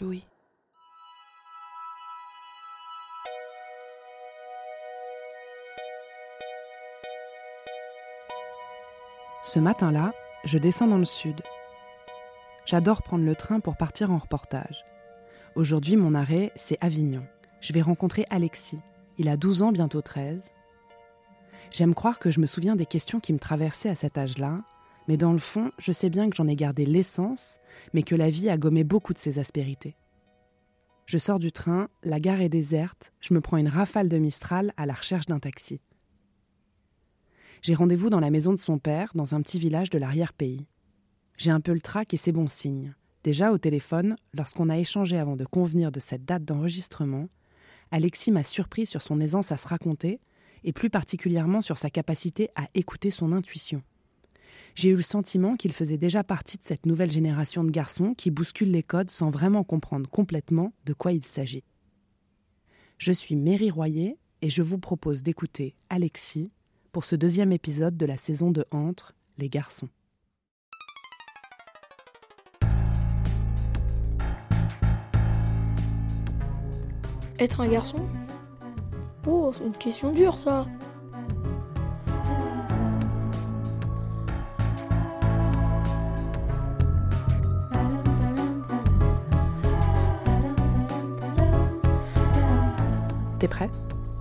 Louis. Ce matin-là, je descends dans le sud. J'adore prendre le train pour partir en reportage. Aujourd'hui, mon arrêt, c'est Avignon. Je vais rencontrer Alexis. Il a 12 ans, bientôt 13. J'aime croire que je me souviens des questions qui me traversaient à cet âge-là, mais dans le fond, je sais bien que j'en ai gardé l'essence, mais que la vie a gommé beaucoup de ses aspérités. Je sors du train, la gare est déserte, je me prends une rafale de Mistral à la recherche d'un taxi. J'ai rendez-vous dans la maison de son père, dans un petit village de l'arrière-pays. J'ai un peu le trac et c'est bon signe. Déjà au téléphone, lorsqu'on a échangé avant de convenir de cette date d'enregistrement, Alexis m'a surpris sur son aisance à se raconter, et plus particulièrement sur sa capacité à écouter son intuition. J'ai eu le sentiment qu'il faisait déjà partie de cette nouvelle génération de garçons qui bousculent les codes sans vraiment comprendre complètement de quoi il s'agit. Je suis Mary Royer et je vous propose d'écouter Alexis pour ce deuxième épisode de la saison de Entre, les garçons. Être un garçon? Oh, c'est une question dure ça. Prêt?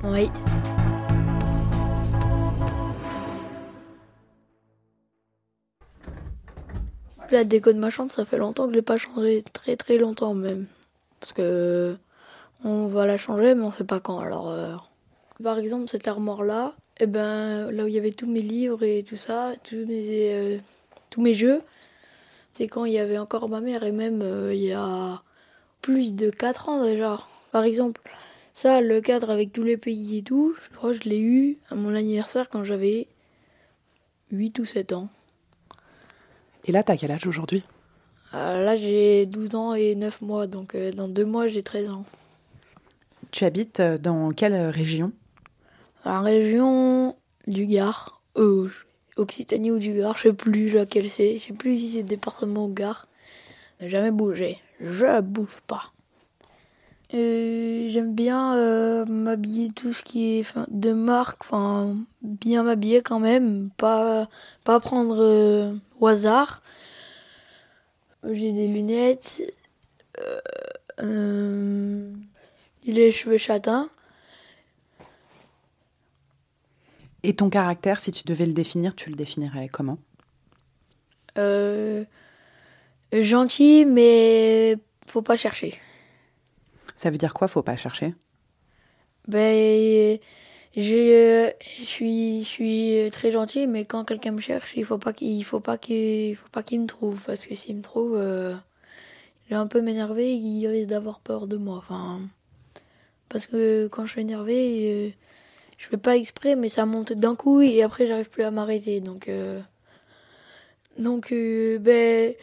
Oui. La déco de ma chambre, ça fait longtemps que je l'ai pas changé, très très longtemps même. Parce que on va la changer, mais on sait pas quand. Alors, euh, par exemple, cette armoire-là, eh ben, là où il y avait tous mes livres et tout ça, tous mes, euh, tous mes jeux, c'est quand il y avait encore ma mère et même euh, il y a plus de 4 ans déjà. Par exemple, ça, le cadre avec tous les pays et tout, je crois que je l'ai eu à mon anniversaire quand j'avais 8 ou 7 ans. Et là, t'as quel âge aujourd'hui? Euh, là, j'ai 12 ans et 9 mois, donc euh, dans 2 mois, j'ai 13 ans. Tu habites euh, dans quelle région? La région du Gard, euh, Occitanie ou du Gard, je sais plus laquelle c'est, je sais plus si c'est département ou Gard. Jamais bougé, je bouge pas. Euh, J'aime bien euh, m'habiller tout ce qui est de marque, enfin bien m'habiller quand même, pas pas prendre euh, au hasard. J'ai des lunettes, euh, euh, j'ai les cheveux châtains. Et ton caractère, si tu devais le définir, tu le définirais comment? Euh, gentil, mais faut pas chercher. Ça veut dire quoi Faut pas chercher? Ben, je, je suis, je suis très gentil, mais quand quelqu'un me cherche, il faut pas qu'il, il faut pas qu'il, il faut pas qu'il me trouve, parce que s'il me trouve, euh, il va un peu m'énerver, il risque d'avoir peur de moi. Enfin, parce que quand je suis énervé, euh, je fais pas exprès, mais ça monte d'un coup et après j'arrive plus à m'arrêter. Donc, euh, donc, euh, ben,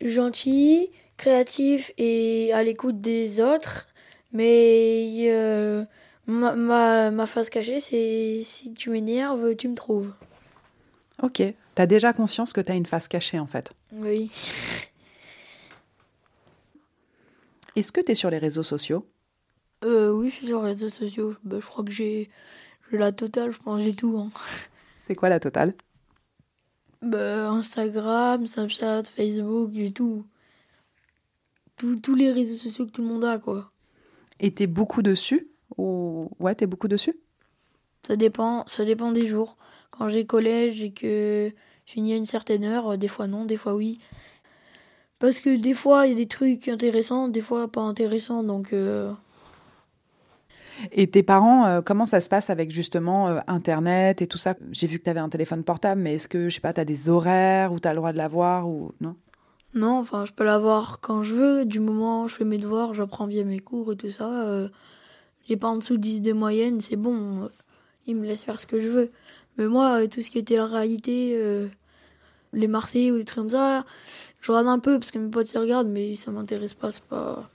gentil, créatif et à l'écoute des autres. Mais euh, ma, ma, ma face cachée, c'est si tu m'énerves, tu me trouves. Ok. T'as déjà conscience que t'as une face cachée en fait. Oui. Est-ce que t'es sur les réseaux sociaux? Euh, oui, je suis sur les réseaux sociaux. Ben, je crois que j'ai la totale, je pense, j'ai tout. hein. C'est quoi la totale? Ben, Instagram, Snapchat, Facebook, j'ai tout. Tous- les réseaux sociaux que tout le monde a, quoi. Et t'es beaucoup dessus Ou ouais, t'es beaucoup dessus? Ça dépend, ça dépend des jours. Quand j'ai collège et que je finis à une certaine heure, euh, des fois non, des fois oui. Parce que des fois il y a des trucs intéressants, des fois pas intéressants, donc euh, Et tes parents, euh, comment ça se passe avec justement euh, Internet et tout ça? J'ai vu que t'avais un téléphone portable, mais est-ce que, je sais pas, t'as des horaires où t'as le droit de l'avoir ou non? Non, enfin, je peux l'avoir quand je veux, du moment où je fais mes devoirs, j'apprends bien mes cours et tout ça. Euh, j'ai pas en dessous de 10 de moyenne, c'est bon, euh, il me laisse faire ce que je veux. Mais moi, euh, tout ce qui était la réalité, les Marseillais ou des trucs comme ça, je regarde un peu parce que mes potes y regardent, mais ça m'intéresse pas, c'est pas,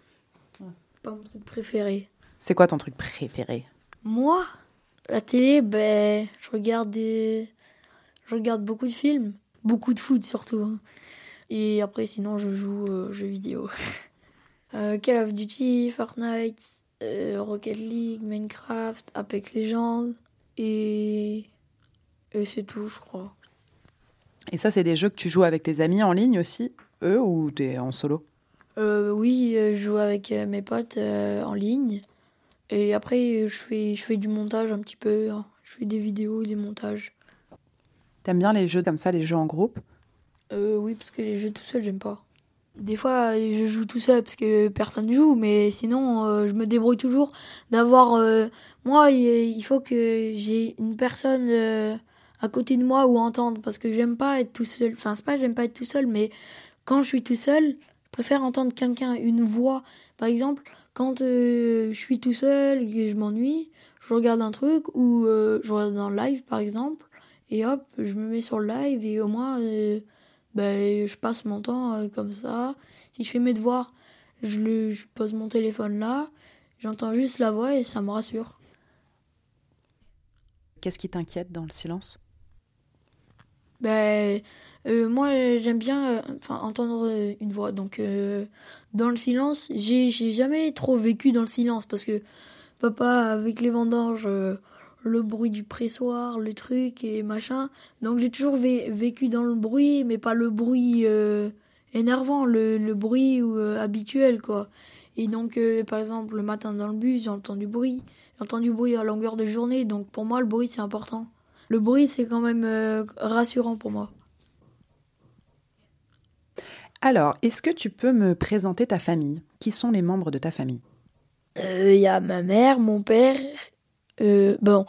pas mon truc préféré. C'est quoi ton truc préféré? Moi? La télé, ben, je regarde des... Je regarde beaucoup de films, beaucoup de foot surtout. Hein. Et après, sinon, je joue aux jeux vidéo. euh, Call of Duty, Fortnite, euh, Rocket League, Minecraft, Apex Legends. Et, et c'est tout, je crois. Et ça, c'est des jeux que tu joues avec tes amis en ligne aussi, eux, ou t'es en solo? Euh, Oui, je joue avec mes potes en ligne. Et après, je fais, je fais du montage un petit peu. Hein. Je fais des vidéos, des montages. T'aimes bien les jeux comme ça, les jeux en groupe? Euh, Oui, parce que les jeux tout seul, j'aime pas. Des fois, je joue tout seul parce que personne joue, mais sinon, euh, je me débrouille toujours d'avoir. Euh, moi, il faut que j'ai une personne euh, à côté de moi ou entendre parce que j'aime pas être tout seul. Enfin, c'est pas j'aime pas être tout seul, mais quand je suis tout seul, je préfère entendre quelqu'un, une voix. Par exemple, quand je suis tout seul et je m'ennuie, je regarde un truc ou je regarde un live, par exemple, et hop, je me mets sur le live et au moins ben, je passe mon temps euh, comme ça. Si je fais mes devoirs, je, le, je pose mon téléphone là, j'entends juste la voix et ça me rassure. Qu'est-ce qui t'inquiète dans le silence? Ben, euh, Moi, j'aime bien euh, entendre une voix. Donc, dans le silence, j'ai jamais trop vécu dans le silence parce que papa, avec les vendanges, le bruit du pressoir, le truc et machin. Donc j'ai toujours vécu dans le bruit, mais pas le bruit euh, énervant, le, bruit euh, habituel, quoi. Et donc, euh, par exemple, le matin dans le bus, j'entends du bruit. J'entends du bruit à longueur de journée, donc pour moi, le bruit, c'est important. Le bruit, c'est quand même rassurant pour moi. Alors, est-ce que tu peux me présenter ta famille? Qui sont les membres de ta famille? Il y a ma mère, mon père euh, bon,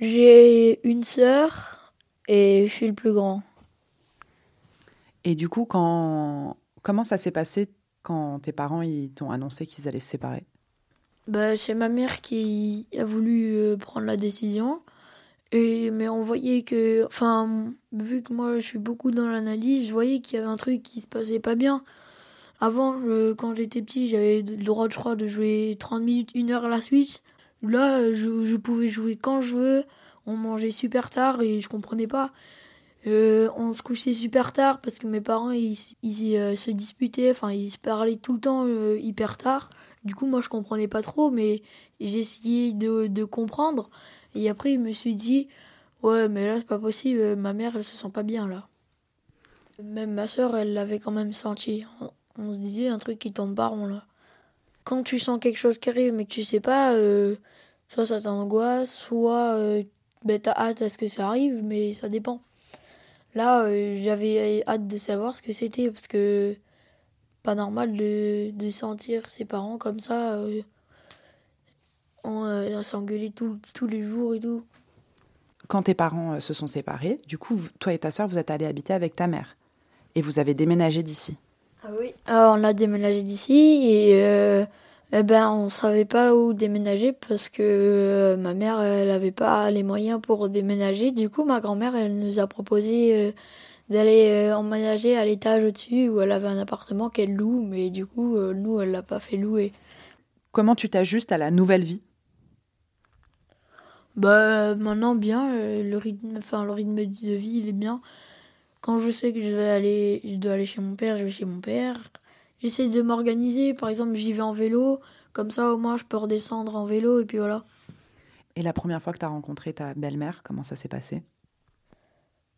j'ai une sœur et je suis le plus grand. Et du coup, quand... comment ça s'est passé quand tes parents ils t'ont annoncé qu'ils allaient se séparer? Bah, C'est ma mère qui a voulu euh, prendre la décision. Et, mais on voyait que, enfin, vu que moi je suis beaucoup dans l'analyse, je voyais qu'il y avait un truc qui se passait pas bien. Avant, quand j'étais petit, j'avais le droit, je crois, de jouer 30 minutes, une heure à la suite. Là, je, pouvais jouer quand je veux. On mangeait super tard et je comprenais pas. Euh, on se couchait super tard parce que mes parents ils, euh, se disputaient, enfin ils se parlaient tout le temps euh, hyper tard. Du coup, moi je comprenais pas trop, mais essayé de, comprendre. Et après, je me suis dit, ouais, mais là c'est pas possible, ma mère elle se sent pas bien là. Même ma soeur elle l'avait quand même senti. On, on, se disait un truc qui tombe pas rond là quand tu sens quelque chose qui arrive mais que tu sais pas, soit ça t'angoisse, soit euh, ben, t'as hâte à ce que ça arrive, mais ça dépend. Là, euh, j'avais hâte de savoir ce que c'était parce que pas normal de, de sentir ses parents comme ça, euh, on s'engueuler tous les jours et tout. Quand tes parents se sont séparés, du coup, toi et ta soeur, vous êtes allés habiter avec ta mère et vous avez déménagé d'ici. Ah oui. on a déménagé d'ici et euh, eh ben on savait pas où déménager parce que euh, ma mère elle avait pas les moyens pour déménager. Du coup ma grand-mère elle nous a proposé euh, d'aller emménager à l'étage au-dessus où elle avait un appartement qu'elle loue mais du coup nous elle l'a pas fait louer. Comment tu t'ajustes à la nouvelle vie? Bah maintenant bien le rythme enfin le rythme de vie il est bien. Quand je sais que je vais aller, je dois aller chez mon père, je vais chez mon père. J'essaie de m'organiser. Par exemple, j'y vais en vélo. Comme ça, au moins, je peux redescendre en vélo et puis voilà. Et la première fois que tu as rencontré ta belle-mère, comment ça s'est passé?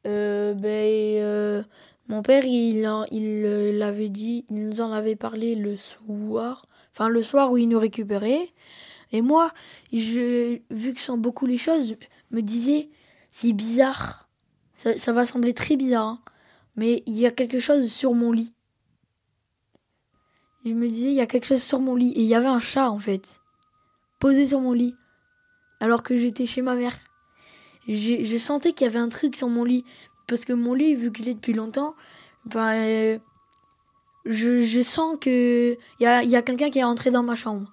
Euh, ben, euh, Mon père, il, il euh, l'avait dit, il nous en avait parlé le soir. Enfin, le soir où il nous récupérait. Et moi, je, vu que je sens beaucoup les choses, je me disais, c'est bizarre ça, va sembler très bizarre, hein. mais il y a quelque chose sur mon lit. Je me disais, il y a quelque chose sur mon lit. Et il y avait un chat, en fait, posé sur mon lit, alors que j'étais chez ma mère. Je, sentais qu'il y avait un truc sur mon lit. Parce que mon lit, vu qu'il est depuis longtemps, ben, je, je sens que il y a, quelqu'un qui est entré dans ma chambre.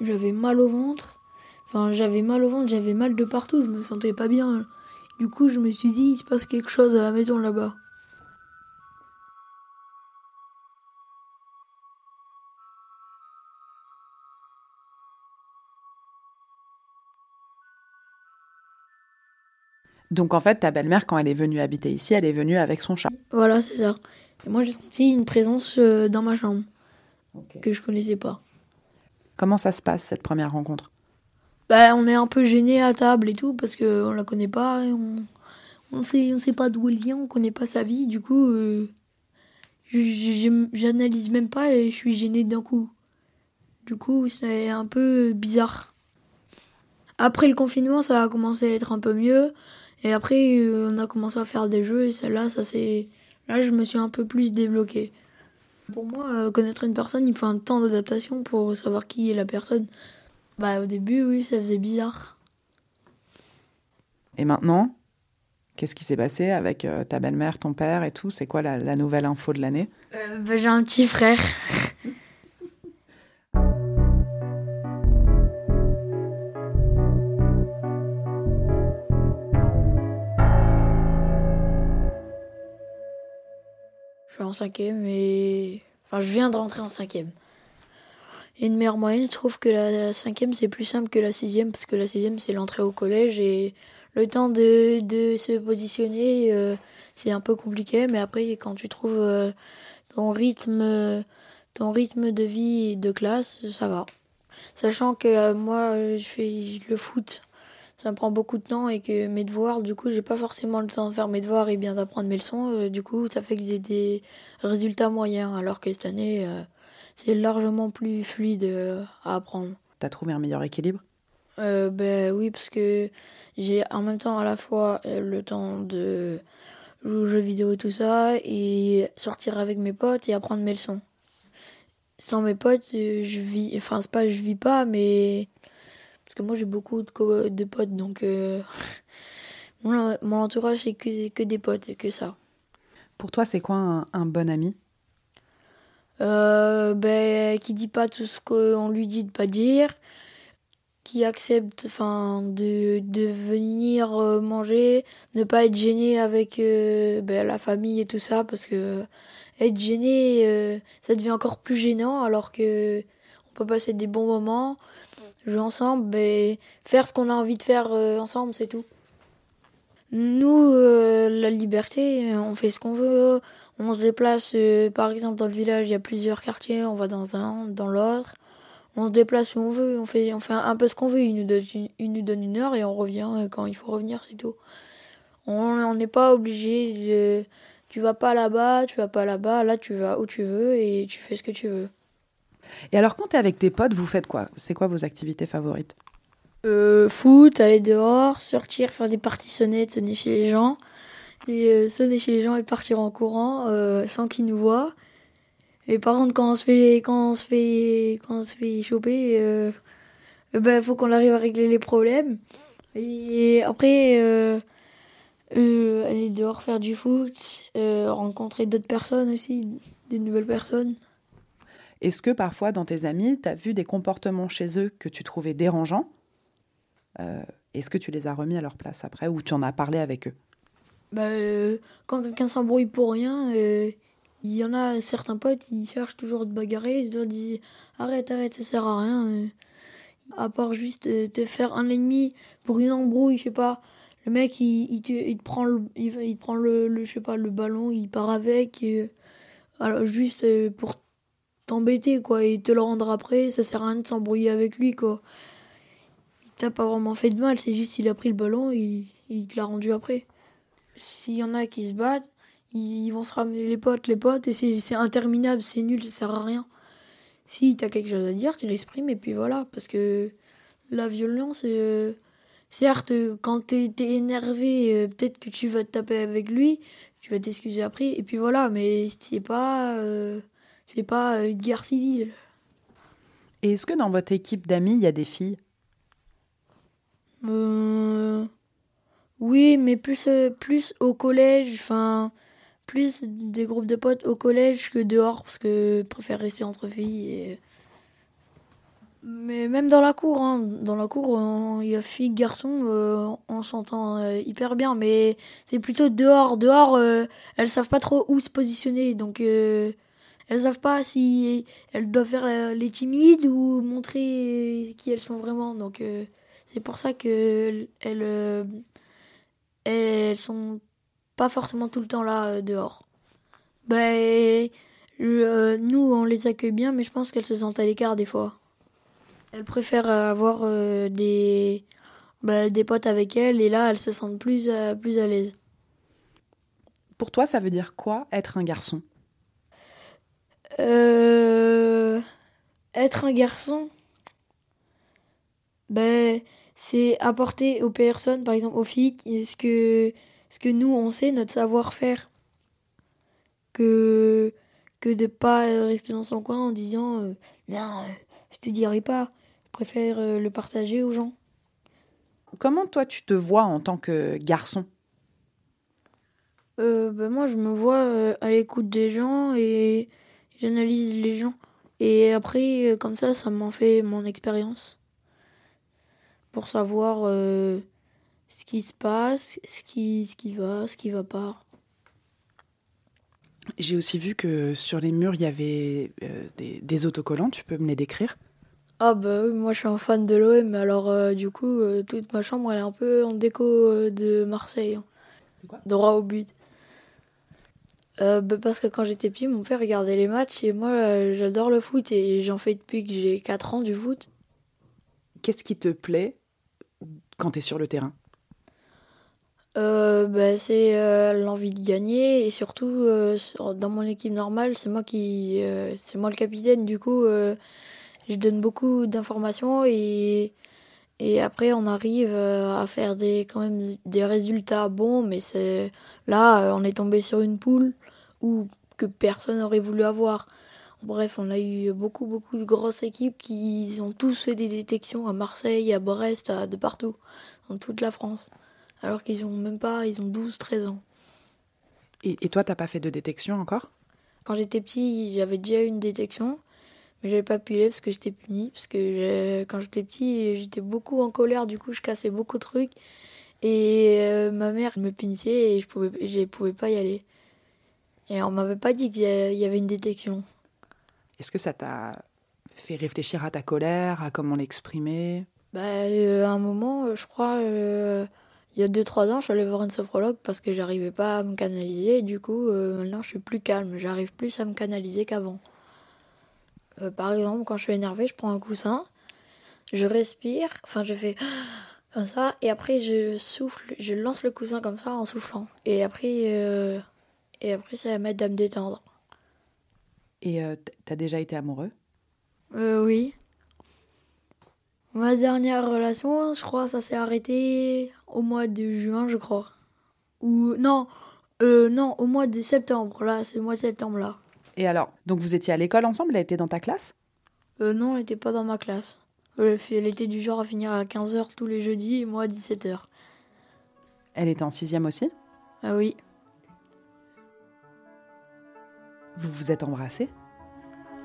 J'avais mal au ventre. Enfin, j'avais mal au ventre, j'avais mal de partout, je me sentais pas bien. Du coup, je me suis dit, il se passe quelque chose à la maison là-bas. Donc en fait, ta belle-mère, quand elle est venue habiter ici, elle est venue avec son chat. Voilà, c'est ça. Et moi, j'ai senti une présence euh, dans ma chambre que je connaissais pas. Comment ça se passe cette première rencontre? Bah, on est un peu gêné à table et tout parce que on la connaît pas, et on on sait on sait pas d'où elle vient, on connaît pas sa vie. Du coup, euh, j'analyse même pas et je suis gêné d'un coup. Du coup, c'est un peu bizarre. Après le confinement, ça a commencé à être un peu mieux. Et après, euh, on a commencé à faire des jeux. Et celle-là, ça c'est. Là, je me suis un peu plus débloqué. Pour moi, euh, connaître une personne, il faut un temps d'adaptation pour savoir qui est la personne. Bah, au début, oui, ça faisait bizarre. Et maintenant, qu'est-ce qui s'est passé avec euh, ta belle-mère, ton père et tout? C'est quoi la, la nouvelle info de l'année? Euh, bah, j'ai un petit frère. Je suis en cinquième et... Enfin, je viens de rentrer en cinquième. Une meilleure moyenne, je trouve que la cinquième, c'est plus simple que la sixième, parce que la sixième, c'est l'entrée au collège et le temps de, de se positionner, euh, c'est un peu compliqué, mais après, quand tu trouves euh, ton rythme, ton rythme de vie et de classe, ça va. Sachant que euh, moi, je fais le foot, ça me prend beaucoup de temps et que mes devoirs, du coup, j'ai pas forcément le temps de faire mes devoirs et bien d'apprendre mes leçons. du coup, ça fait que j'ai des résultats moyens, alors que cette année, c'est largement plus fluide euh, à apprendre. T'as trouvé un meilleur équilibre? Euh, ben oui, parce que j'ai en même temps à la fois euh, le temps de jouer aux jeux vidéo et tout ça, et sortir avec mes potes et apprendre mes leçons. Sans mes potes, je vis, enfin c'est pas je vis pas, mais parce que moi j'ai beaucoup de, potes, donc euh, mon, entourage c'est que, que des potes et que ça. Pour toi, c'est quoi un, un bon ami? Euh, ben, qui dit pas tout ce qu'on lui dit de pas dire, qui accepte enfin de, de venir euh, manger, ne pas être gêné avec euh, ben, la famille et tout ça parce que être gêné euh, ça devient encore plus gênant alors que on peut passer des bons moments, jouer ensemble, ben, faire ce qu'on a envie de faire euh, ensemble, c'est tout. Nous, euh, la liberté, on fait ce qu'on veut. On se déplace, euh, par exemple, dans le village, il y a plusieurs quartiers, on va dans un, dans l'autre. On se déplace où on veut, on fait, on fait un peu ce qu'on veut. Il nous, donne une, il nous donne une heure et on revient euh, quand il faut revenir, c'est tout. On n'est pas obligé de. Tu vas pas là-bas, tu vas pas là-bas, là tu vas où tu veux et tu fais ce que tu veux. Et alors, quand t'es avec tes potes, vous faites quoi? C'est quoi vos activités favorites? Euh, foot, aller dehors, sortir, faire des parties sonnettes, sonner chez les gens. Et euh, sonner chez les gens et partir en courant euh, sans qu'ils nous voient. Et par contre, quand on se fait, quand on se fait, quand on se fait choper, euh, ben, faut qu'on arrive à régler les problèmes. Et après, euh, aller dehors faire du foot, rencontrer d'autres personnes aussi, des nouvelles personnes. Est-ce que parfois, dans tes amis, t'as vu des comportements chez eux que tu trouvais dérangeants? Est-ce que tu les as remis à leur place après ou tu en as parlé avec eux? Bah, euh, quand quelqu'un s'embrouille pour rien, euh, il y en a certains potes, ils cherchent toujours à bagarrer, ils te disent arrête, arrête, ça sert à rien. euh. à part juste te faire un ennemi pour une embrouille, je sais pas. Le mec, il, il, te, prend, le, il, te prend le, je sais pas, le ballon, il part avec, et, alors, juste pour t'embêter, quoi, et te le rendre après, ça sert à rien de s'embrouiller avec lui, quoi. Il t'a pas vraiment fait de mal, c'est juste il a pris le ballon, il, il te l'a rendu après s'il y en a qui se battent, ils vont se ramener les potes, les potes, et c'est interminable, c'est nul, ça sert à rien. Si t'as quelque chose à dire, tu l'exprimes, et puis voilà, parce que la violence, euh, certes, quand t'es t'es énervé, euh, peut-être que tu vas te taper avec lui, tu vas t'excuser après, et puis voilà, mais c'est pas, euh, c'est pas une guerre civile. Et est-ce que dans votre équipe d'amis, il y a des filles? Euh, Oui, mais plus, euh, plus au collège, enfin, plus des groupes de potes au collège que dehors, parce que je préfère rester entre filles. Mais même dans la cour, hein, dans la cour, il y a filles, garçons, euh, on s'entend euh, hyper bien, mais c'est plutôt dehors. Dehors, elles savent pas trop où se positionner, donc elles savent pas si elles doivent faire les timides ou montrer qui elles sont vraiment. Donc c'est pour ça que elles elles sont pas forcément tout le temps là euh, dehors. Ben, euh, nous, on les accueille bien, mais je pense qu'elles se sentent à l'écart des fois. Elles préfèrent avoir euh, des, ben, des potes avec elles, et là, elles se sentent plus, plus à l'aise. Pour toi, ça veut dire quoi être un garçon? Être un garçon? Ben c'est apporter aux personnes, par exemple aux filles, ce que, ce que nous on sait, notre savoir-faire. Que, que de pas rester dans son coin en disant euh, non, euh, je te dirai pas. Je préfère euh, le partager aux gens. Comment toi tu te vois en tant que garçon? Ben Moi je me vois à l'écoute des gens et j'analyse les gens. Et après, comme ça, ça m'en fait mon expérience pour savoir euh, ce qui se passe, ce qui, ce qui va, ce qui va pas. J'ai aussi vu que sur les murs, il y avait euh, des, autocollants. Tu peux me les décrire? Ah bah oui, moi je suis un fan de l'OM, alors euh, du coup, toute ma chambre, elle est un peu en déco de Marseille. Hein. Droit au but. Bah parce que quand j'étais petit, mon père regardait les matchs et moi j'adore le foot et j'en fais depuis que j'ai 4 ans du foot. Qu'est-ce qui te plaît? Quand tu es sur le terrain euh, bah, C'est euh, l'envie de gagner et surtout euh, dans mon équipe normale, c'est moi qui c'est moi le capitaine. Du coup, je donne beaucoup d'informations et, après on arrive à faire des quand même des résultats bons. Mais c'est là on est tombé sur une poule où que personne n'aurait voulu avoir. Bref, on a eu beaucoup, beaucoup de grosses équipes qui ont tous fait des détections à Marseille, à Brest, à, de partout, dans toute la France. Alors qu'ils ont même pas, ils ont 12, 13 ans. Et, et toi, t'as pas fait de détection encore? Quand j'étais petit, j'avais déjà eu une détection, mais j'avais pas pu aller parce que j'étais puni. Parce que quand j'étais petit, j'étais beaucoup en colère, du coup, je cassais beaucoup de trucs. Et euh, ma mère me punissait et je pouvais, je pouvais pas y aller. Et on m'avait pas dit qu'il y avait une détection. Est-ce que ça t'a fait réfléchir à ta colère, à comment l'exprimer? Bah, euh, À un moment, euh, je crois, euh, il y a 2-3 ans, je suis allée voir une sophrologue parce que j'arrivais pas à me canaliser. Et du coup, maintenant, je suis plus calme. J'arrive plus à me canaliser qu'avant. par exemple, quand je suis énervée, je prends un coussin, je respire, enfin, je fais comme ça, et après, je souffle, je lance le coussin comme ça en soufflant. Et après, et après ça va m'aider à me détendre. Et euh, t'as déjà été amoureux? Euh, Oui. Ma dernière relation, je crois, ça s'est arrêté au mois de juin, je crois. Ou non, euh, non, au mois de septembre. Là, c'est le mois de septembre là. Et alors, donc vous étiez à l'école ensemble Elle était dans ta classe? Euh, Non, elle n'était pas dans ma classe. Elle était du genre à finir à 15h tous les jeudis et moi à 17h. Elle était en sixième aussi? Ah oui. Vous vous êtes embrassés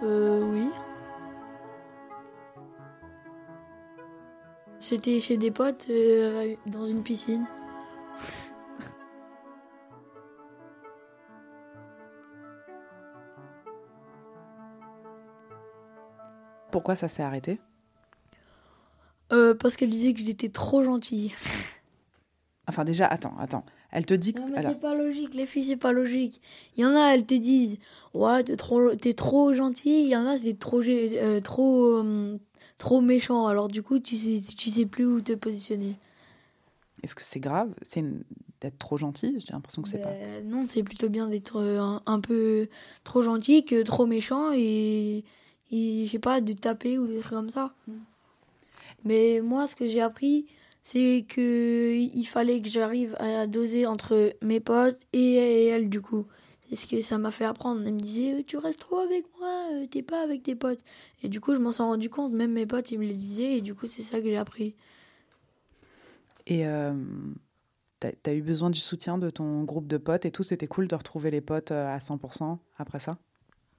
Euh, oui. C'était chez des potes euh, dans une piscine. Pourquoi ça s'est arrêté euh, Parce qu'elle disait que j'étais trop gentille. Enfin déjà, attends, attends. Elle te dit que. Non, mais c'est pas logique, les filles, c'est pas logique. Il y en a, elles te disent Ouais, t'es trop, es trop gentil. Il y en a, c'est trop, euh, trop, euh, trop méchant. Alors, du coup, tu sais, tu sais plus où te positionner. Est-ce que c'est grave? C'est d'être trop gentil J'ai l'impression que c'est pas. Ben, non, c'est plutôt bien d'être euh, un, peu trop gentil que trop méchant et, et je sais pas, de taper ou des trucs comme ça. Mm. Mais moi, ce que j'ai appris, c'est que il fallait que j'arrive à doser entre mes potes et elle du coup. C'est ce que ça m'a fait apprendre. Elle me disait euh, tu restes trop avec moi, euh, t'es pas avec tes potes. Et du coup je m'en suis rendu compte, même mes potes ils me le disaient et du coup c'est ça que j'ai appris. Et euh, tu as, eu besoin du soutien de ton groupe de potes et tout? C'était cool de retrouver les potes à 100% après ça?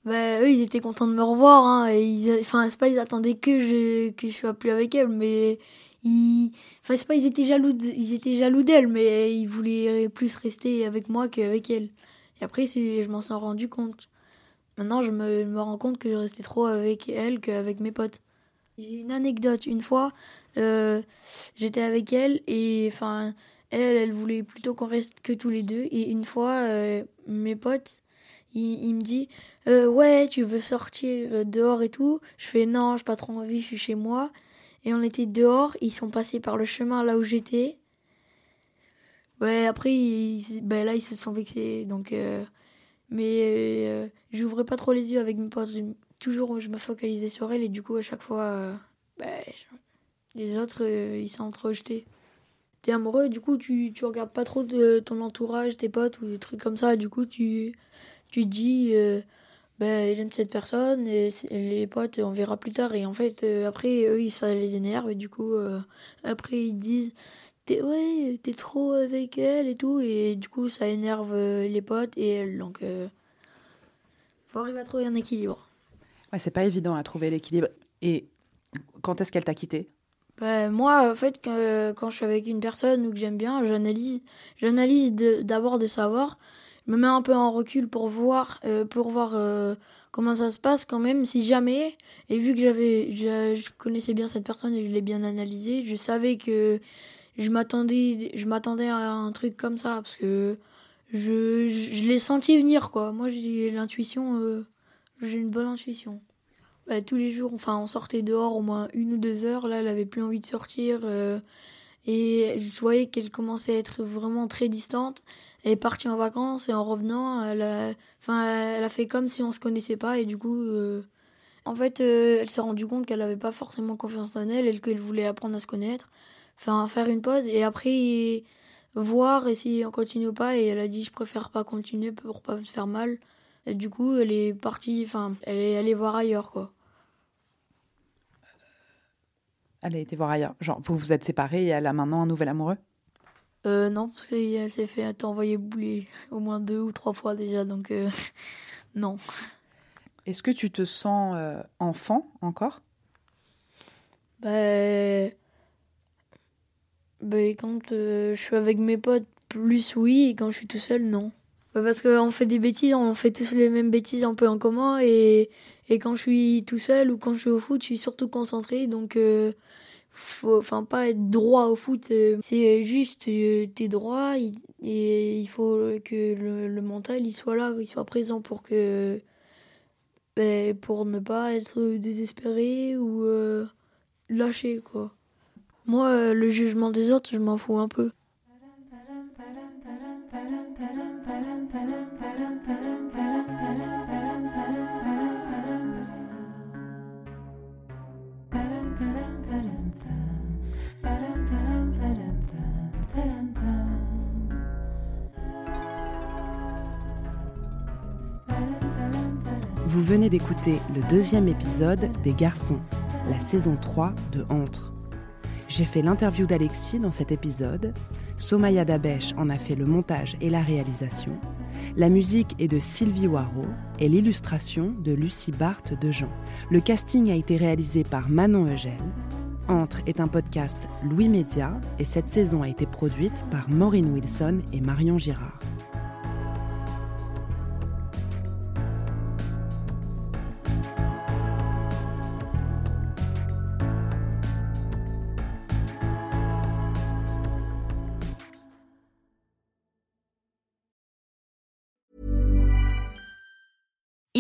Bah, eux, ils étaient contents de me revoir. Hein, et ils, enfin, c'est pas ils attendaient que je que je sois plus avec elle, mais ils, enfin, c'est pas ils étaient jaloux, ils étaient jaloux d'elle, mais ils voulaient plus rester avec moi qu'avec elle. Et après, je m'en suis rendu compte. Maintenant, je me, rends compte que je restais trop avec elle qu'avec mes potes. J'ai une anecdote. Une fois, euh, j'étais avec elle et enfin, elle, elle voulait plutôt qu'on reste que tous les deux. Et une fois, euh, mes potes, il, me dit euh, Ouais, tu veux sortir dehors et tout Je fais Non, j'ai pas trop envie, je suis chez moi. Et on était dehors, ils sont passés par le chemin là où j'étais. Ouais, après, ben là, ils se sont vexés. Donc, euh, mais euh, j'ouvrais pas trop les yeux avec mes potes. Toujours, je me focalisais sur elle et du coup, à chaque fois, ben, les autres, ils sont rejetés. T'es amoureux, du coup, tu, tu regardes pas trop ton entourage, tes potes ou des trucs comme ça. Du coup, tu tu dis euh, ben j'aime cette personne et les potes on verra plus tard. Et en fait euh, après eux ça les énerve et du coup euh, après ils disent t'es ouais t'es trop avec elle et tout. Et du coup ça énerve les potes et elle donc faut arriver à trouver un équilibre. Ouais c'est pas évident à trouver l'équilibre. Et quand est-ce qu'elle t'a quitté? Ben, moi, en fait, quand, je suis avec une personne ou que j'aime bien, j'analyse, j'analyse d'abord de savoir me mets un peu en recul pour voir, euh, pour voir euh, comment ça se passe quand même, si jamais. Et vu que j'avais, je, connaissais bien cette personne et je l'ai bien analysé, je savais que je m'attendais, je m'attendais à un truc comme ça parce que je, je, l'ai senti venir quoi. Moi j'ai l'intuition, euh, j'ai une bonne intuition. Bah, tous les jours, enfin on sortait dehors au moins une ou deux heures. Là, elle avait plus envie de sortir. Et je voyais qu'elle commençait à être vraiment très distante. Est partie en vacances et en revenant, elle a, enfin, elle a fait comme si on se connaissait pas et du coup, euh, en fait, euh, elle s'est rendue compte qu'elle avait pas forcément confiance en elle et qu'elle voulait apprendre à se connaître, enfin, faire une pause et après voir et si on continue ou pas et elle a dit je préfère pas continuer pour pas se faire mal. Et du coup, elle est partie, enfin, elle est allée voir ailleurs quoi elle a été voir ailleurs. Genre, vous vous êtes séparés et elle a maintenant un nouvel amoureux? Euh, Non, parce qu'elle s'est fait envoyer bouler au moins deux ou trois fois déjà, donc euh, non. Est-ce que tu te sens euh, enfant encore? Ben. Ben, quand euh, je suis avec mes potes, plus oui, et quand je suis tout seul, non. Ben, parce qu'on fait des bêtises, on fait tous les mêmes bêtises un peu en commun, et, et quand je suis tout seul ou quand je suis au foot, je suis surtout concentré, donc enfin pas être droit au foot euh, c'est juste euh, t'es droit et il faut que le, mental il soit là il soit présent pour que ben, pour ne pas être désespéré ou euh, lâché quoi. Moi le jugement des autres je m'en fous un peu venez d'écouter le deuxième épisode des Garçons, la saison 3 de Entre. J'ai fait l'interview d'Alexis dans cet épisode, Somaya Dabesh en a fait le montage et la réalisation, la musique est de Sylvie Waro et l'illustration de Lucie Barthes de Jean. Le casting a été réalisé par Manon Eugène. Entre est un podcast Louis Média et cette saison a été produite par Maureen Wilson et Marion Girard.